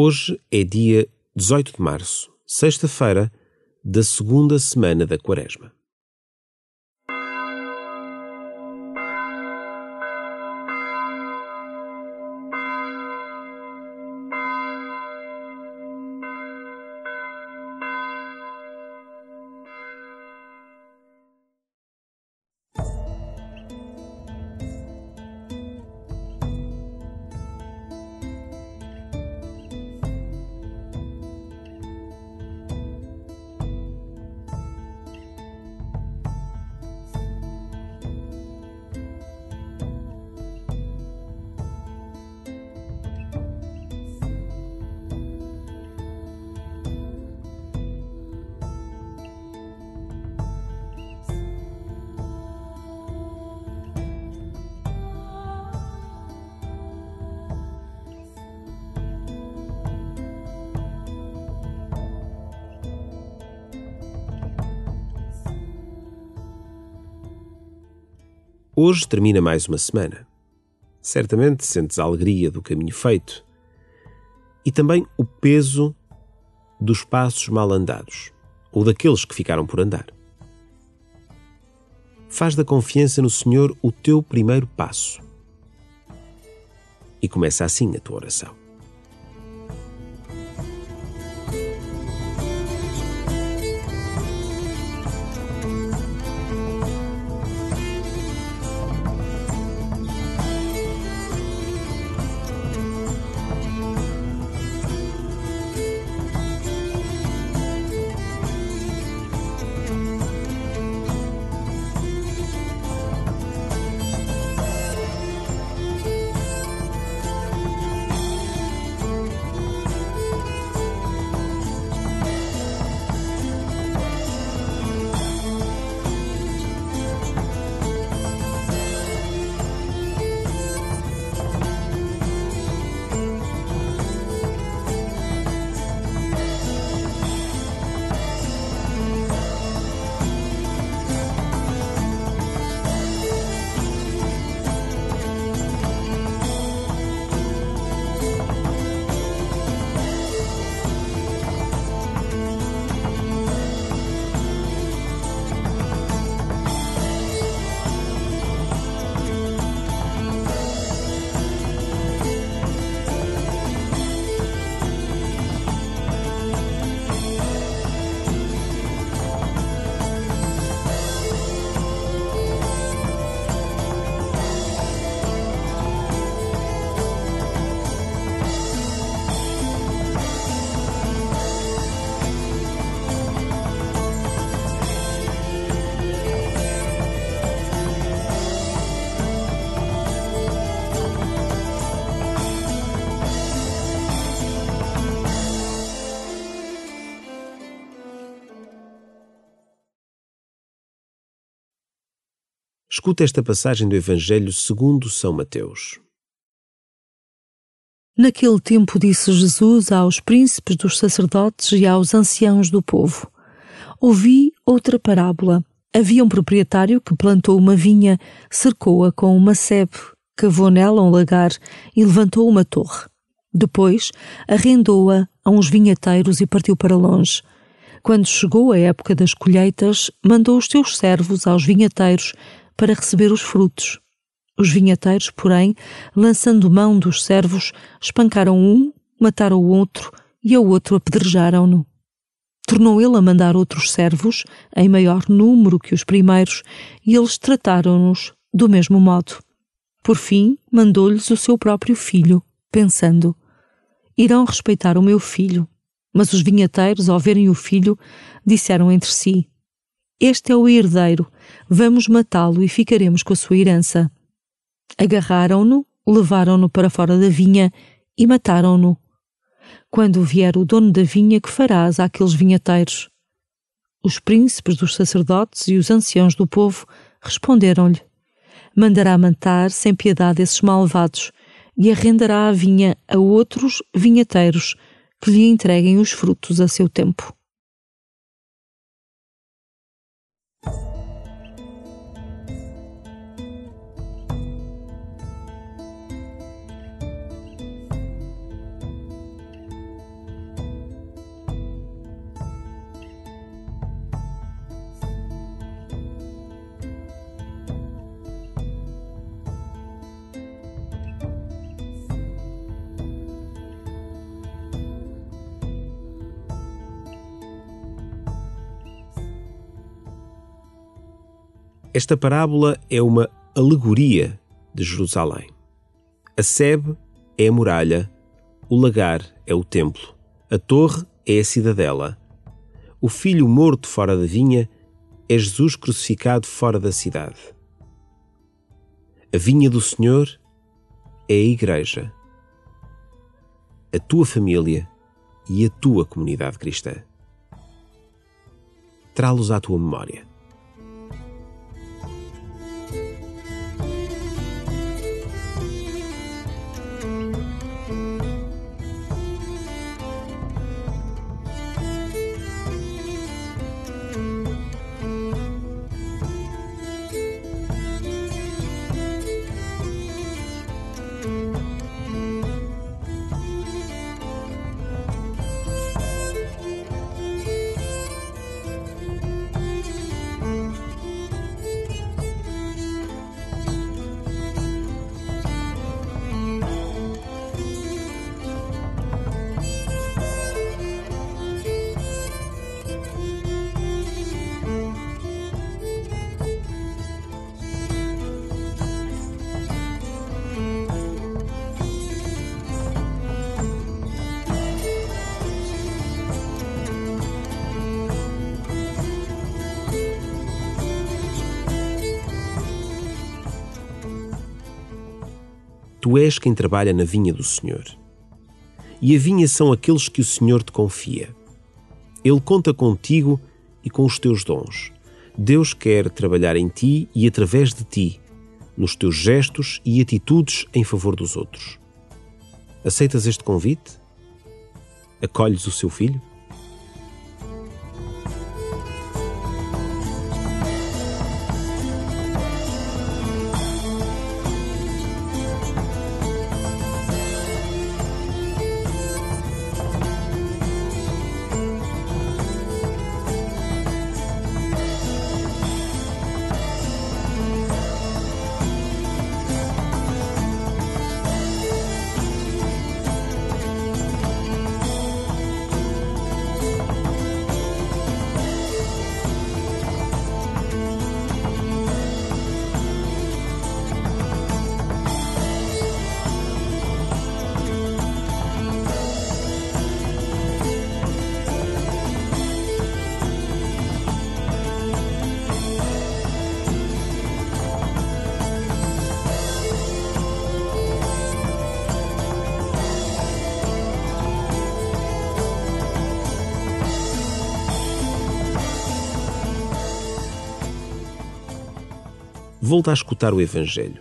Hoje é dia 18 de março, sexta-feira da segunda semana da Quaresma. Hoje termina mais uma semana. Certamente sentes a alegria do caminho feito e também o peso dos passos mal andados ou daqueles que ficaram por andar. Faz da confiança no Senhor o teu primeiro passo. E começa assim a tua oração. Escuta esta passagem do Evangelho segundo São Mateus. Naquele tempo disse Jesus aos príncipes dos sacerdotes e aos anciãos do povo: Ouvi outra parábola. Havia um proprietário que plantou uma vinha, cercou-a com uma sebe, cavou nela um lagar e levantou uma torre. Depois arrendou-a a uns vinhateiros e partiu para longe. Quando chegou a época das colheitas, mandou os seus servos aos vinhateiros para receber os frutos. Os vinhateiros, porém, lançando mão dos servos, espancaram um, mataram o outro e ao outro apedrejaram-no. Tornou ele a mandar outros servos, em maior número que os primeiros, e eles trataram-nos do mesmo modo. Por fim, mandou-lhes o seu próprio filho, pensando: Irão respeitar o meu filho. Mas os vinhateiros, ao verem o filho, disseram entre si: este é o herdeiro, vamos matá-lo e ficaremos com a sua herança. Agarraram-no, levaram-no para fora da vinha e mataram-no. Quando vier o dono da vinha, que farás àqueles vinhateiros? Os príncipes dos sacerdotes e os anciãos do povo responderam-lhe: Mandará matar sem piedade esses malvados e arrendará a vinha a outros vinhateiros que lhe entreguem os frutos a seu tempo. Esta parábola é uma alegoria de Jerusalém. A sebe é a muralha, o lagar é o templo, a torre é a cidadela. O filho morto fora da vinha é Jesus crucificado fora da cidade. A vinha do Senhor é a Igreja, a tua família e a tua comunidade cristã. Trá-los à tua memória. Tu és quem trabalha na vinha do Senhor. E a vinha são aqueles que o Senhor te confia. Ele conta contigo e com os teus dons. Deus quer trabalhar em ti e através de ti, nos teus gestos e atitudes em favor dos outros. Aceitas este convite? Acolhes o seu filho? Volta a escutar o Evangelho.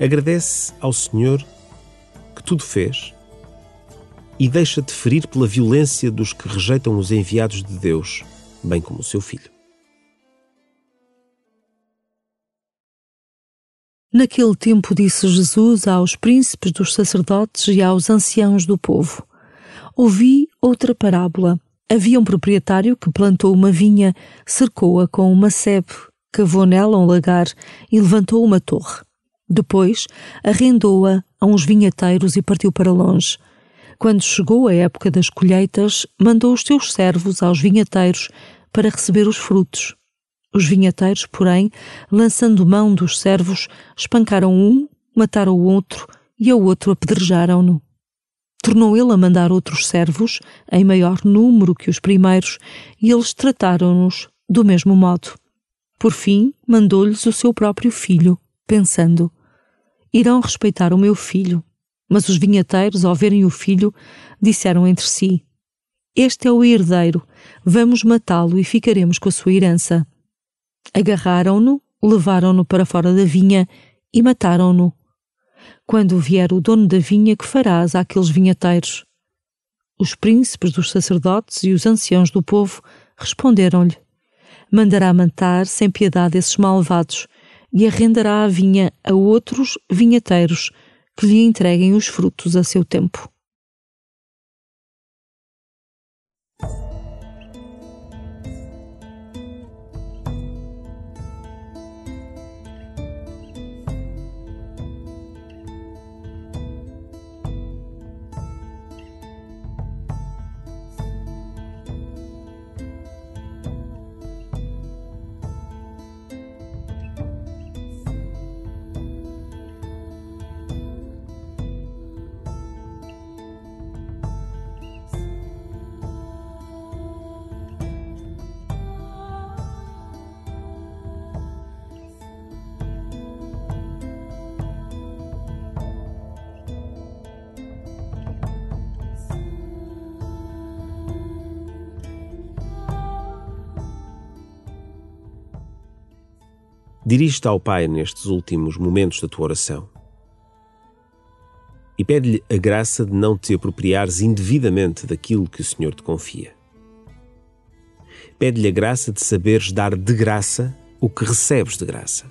Agradece ao Senhor que tudo fez e deixa-te ferir pela violência dos que rejeitam os enviados de Deus, bem como o seu filho. Naquele tempo disse Jesus aos príncipes dos sacerdotes e aos anciãos do povo: Ouvi outra parábola. Havia um proprietário que plantou uma vinha, cercou-a com uma sebe cavou nela um lagar e levantou uma torre. Depois arrendou-a a uns vinheteiros e partiu para longe. Quando chegou a época das colheitas, mandou os seus servos aos vinheteiros para receber os frutos. Os vinheteiros, porém, lançando mão dos servos, espancaram um, mataram o outro e ao outro apedrejaram-no. Tornou ele a mandar outros servos, em maior número que os primeiros, e eles trataram-nos do mesmo modo. Por fim, mandou-lhes o seu próprio filho, pensando: Irão respeitar o meu filho. Mas os vinhateiros, ao verem o filho, disseram entre si: Este é o herdeiro, vamos matá-lo e ficaremos com a sua herança. Agarraram-no, levaram-no para fora da vinha e mataram-no. Quando vier o dono da vinha, que farás àqueles vinhateiros? Os príncipes dos sacerdotes e os anciãos do povo responderam-lhe: mandará matar sem piedade esses malvados e arrendará a vinha a outros vinheteiros que lhe entreguem os frutos a seu tempo. Dirige-te ao Pai nestes últimos momentos da tua oração e pede-lhe a graça de não te apropriares indevidamente daquilo que o Senhor te confia. Pede-lhe a graça de saberes dar de graça o que recebes de graça.